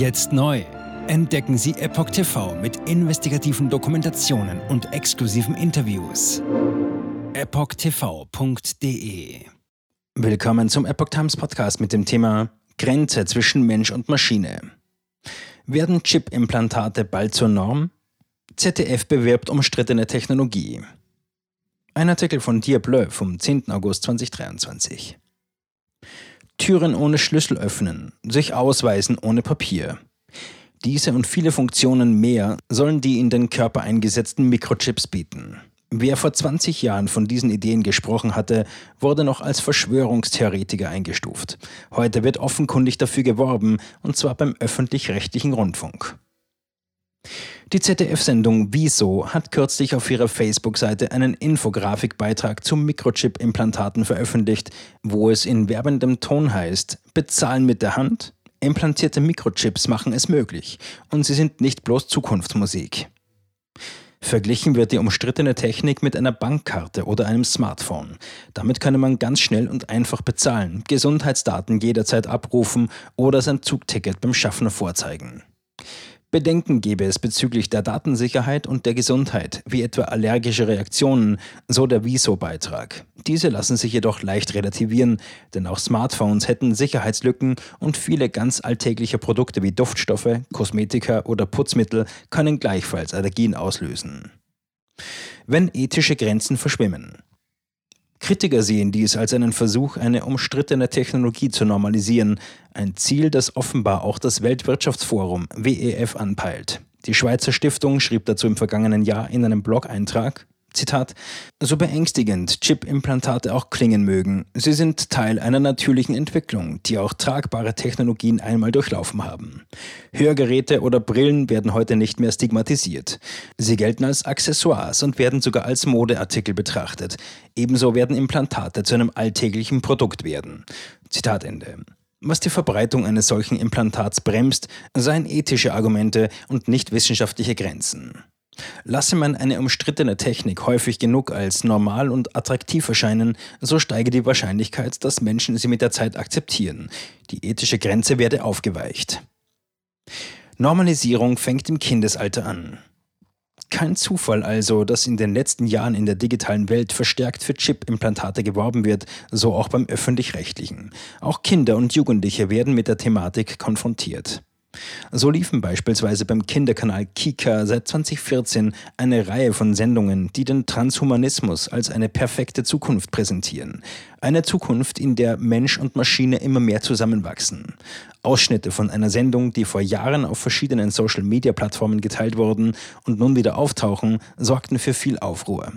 Jetzt neu. Entdecken Sie Epoch TV mit investigativen Dokumentationen und exklusiven Interviews. EpochTV.de Willkommen zum Epoch Times Podcast mit dem Thema Grenze zwischen Mensch und Maschine. Werden Chip-Implantate bald zur Norm? ZDF bewirbt umstrittene Technologie. Ein Artikel von Diableu vom 10. August 2023. Türen ohne Schlüssel öffnen, sich ausweisen ohne Papier. Diese und viele Funktionen mehr sollen die in den Körper eingesetzten Mikrochips bieten. Wer vor 20 Jahren von diesen Ideen gesprochen hatte, wurde noch als Verschwörungstheoretiker eingestuft. Heute wird offenkundig dafür geworben, und zwar beim öffentlich-rechtlichen Rundfunk. Die ZDF-Sendung Wieso hat kürzlich auf ihrer Facebook-Seite einen Infografikbeitrag zu Mikrochip-Implantaten veröffentlicht, wo es in werbendem Ton heißt: Bezahlen mit der Hand? Implantierte Mikrochips machen es möglich und sie sind nicht bloß Zukunftsmusik. Verglichen wird die umstrittene Technik mit einer Bankkarte oder einem Smartphone. Damit könne man ganz schnell und einfach bezahlen, Gesundheitsdaten jederzeit abrufen oder sein Zugticket beim Schaffner vorzeigen. Bedenken gebe es bezüglich der Datensicherheit und der Gesundheit, wie etwa allergische Reaktionen, so der Wieso-Beitrag. Diese lassen sich jedoch leicht relativieren, denn auch Smartphones hätten Sicherheitslücken und viele ganz alltägliche Produkte wie Duftstoffe, Kosmetika oder Putzmittel können gleichfalls Allergien auslösen. Wenn ethische Grenzen verschwimmen. Kritiker sehen dies als einen Versuch, eine umstrittene Technologie zu normalisieren, ein Ziel, das offenbar auch das Weltwirtschaftsforum WEF anpeilt. Die Schweizer Stiftung schrieb dazu im vergangenen Jahr in einem Blog-Eintrag, Zitat, so beängstigend Chip-Implantate auch klingen mögen, sie sind Teil einer natürlichen Entwicklung, die auch tragbare Technologien einmal durchlaufen haben. Hörgeräte oder Brillen werden heute nicht mehr stigmatisiert. Sie gelten als Accessoires und werden sogar als Modeartikel betrachtet. Ebenso werden Implantate zu einem alltäglichen Produkt werden. Zitat Ende. Was die Verbreitung eines solchen Implantats bremst, seien ethische Argumente und nicht wissenschaftliche Grenzen. Lasse man eine umstrittene Technik häufig genug als normal und attraktiv erscheinen, so steige die Wahrscheinlichkeit, dass Menschen sie mit der Zeit akzeptieren. Die ethische Grenze werde aufgeweicht. Normalisierung fängt im Kindesalter an. Kein Zufall also, dass in den letzten Jahren in der digitalen Welt verstärkt für Chip-Implantate geworben wird, so auch beim öffentlich-rechtlichen. Auch Kinder und Jugendliche werden mit der Thematik konfrontiert. So liefen beispielsweise beim Kinderkanal Kika seit 2014 eine Reihe von Sendungen, die den Transhumanismus als eine perfekte Zukunft präsentieren. Eine Zukunft, in der Mensch und Maschine immer mehr zusammenwachsen. Ausschnitte von einer Sendung, die vor Jahren auf verschiedenen Social-Media-Plattformen geteilt wurden und nun wieder auftauchen, sorgten für viel Aufruhr.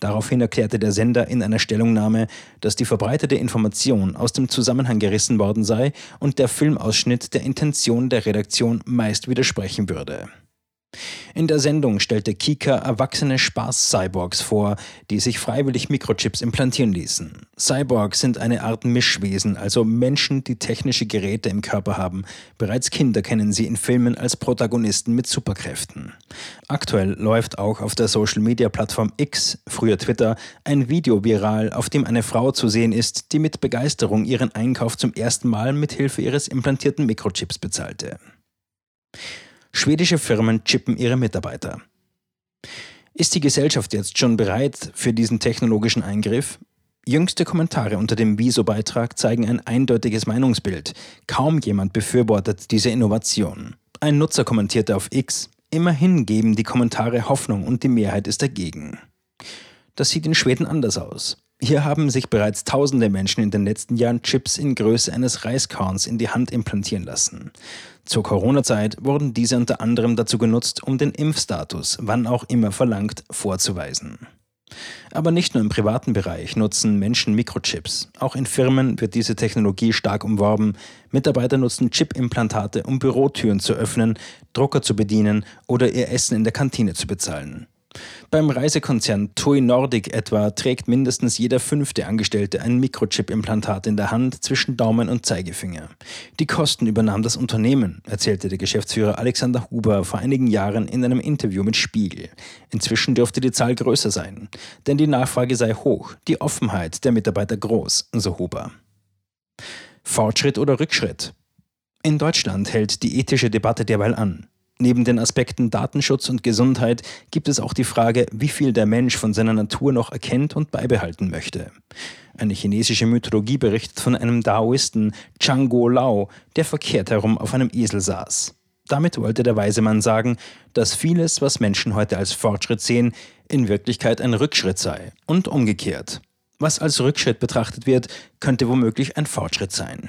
Daraufhin erklärte der Sender in einer Stellungnahme, dass die verbreitete Information aus dem Zusammenhang gerissen worden sei und der Filmausschnitt der Intention der Redaktion meist widersprechen würde. In der Sendung stellte Kika erwachsene Spaß-Cyborgs vor, die sich freiwillig Mikrochips implantieren ließen. Cyborgs sind eine Art Mischwesen, also Menschen, die technische Geräte im Körper haben. Bereits Kinder kennen sie in Filmen als Protagonisten mit Superkräften. Aktuell läuft auch auf der Social-Media-Plattform X, früher Twitter, ein Video viral, auf dem eine Frau zu sehen ist, die mit Begeisterung ihren Einkauf zum ersten Mal mit Hilfe ihres implantierten Mikrochips bezahlte. Schwedische Firmen chippen ihre Mitarbeiter. Ist die Gesellschaft jetzt schon bereit für diesen technologischen Eingriff? Jüngste Kommentare unter dem Wieso-Beitrag zeigen ein eindeutiges Meinungsbild. Kaum jemand befürwortet diese Innovation. Ein Nutzer kommentierte auf X, immerhin geben die Kommentare Hoffnung und die Mehrheit ist dagegen. Das sieht in Schweden anders aus. Hier haben sich bereits tausende Menschen in den letzten Jahren Chips in Größe eines Reiskorns in die Hand implantieren lassen. Zur Corona-Zeit wurden diese unter anderem dazu genutzt, um den Impfstatus, wann auch immer verlangt, vorzuweisen. Aber nicht nur im privaten Bereich nutzen Menschen Mikrochips. Auch in Firmen wird diese Technologie stark umworben. Mitarbeiter nutzen Chip-Implantate, um Bürotüren zu öffnen, Drucker zu bedienen oder ihr Essen in der Kantine zu bezahlen. Beim Reisekonzern TUI Nordic etwa trägt mindestens jeder fünfte Angestellte ein Mikrochip-Implantat in der Hand zwischen Daumen und Zeigefinger. Die Kosten übernahm das Unternehmen, erzählte der Geschäftsführer Alexander Huber vor einigen Jahren in einem Interview mit Spiegel. Inzwischen dürfte die Zahl größer sein, denn die Nachfrage sei hoch, die Offenheit der Mitarbeiter groß, so Huber. Fortschritt oder Rückschritt? In Deutschland hält die ethische Debatte derweil an. Neben den Aspekten Datenschutz und Gesundheit gibt es auch die Frage, wie viel der Mensch von seiner Natur noch erkennt und beibehalten möchte. Eine chinesische Mythologie berichtet von einem Daoisten, Chango Lao, der verkehrt herum auf einem Esel saß. Damit wollte der weise Mann sagen, dass vieles, was Menschen heute als Fortschritt sehen, in Wirklichkeit ein Rückschritt sei und umgekehrt. Was als Rückschritt betrachtet wird, könnte womöglich ein Fortschritt sein.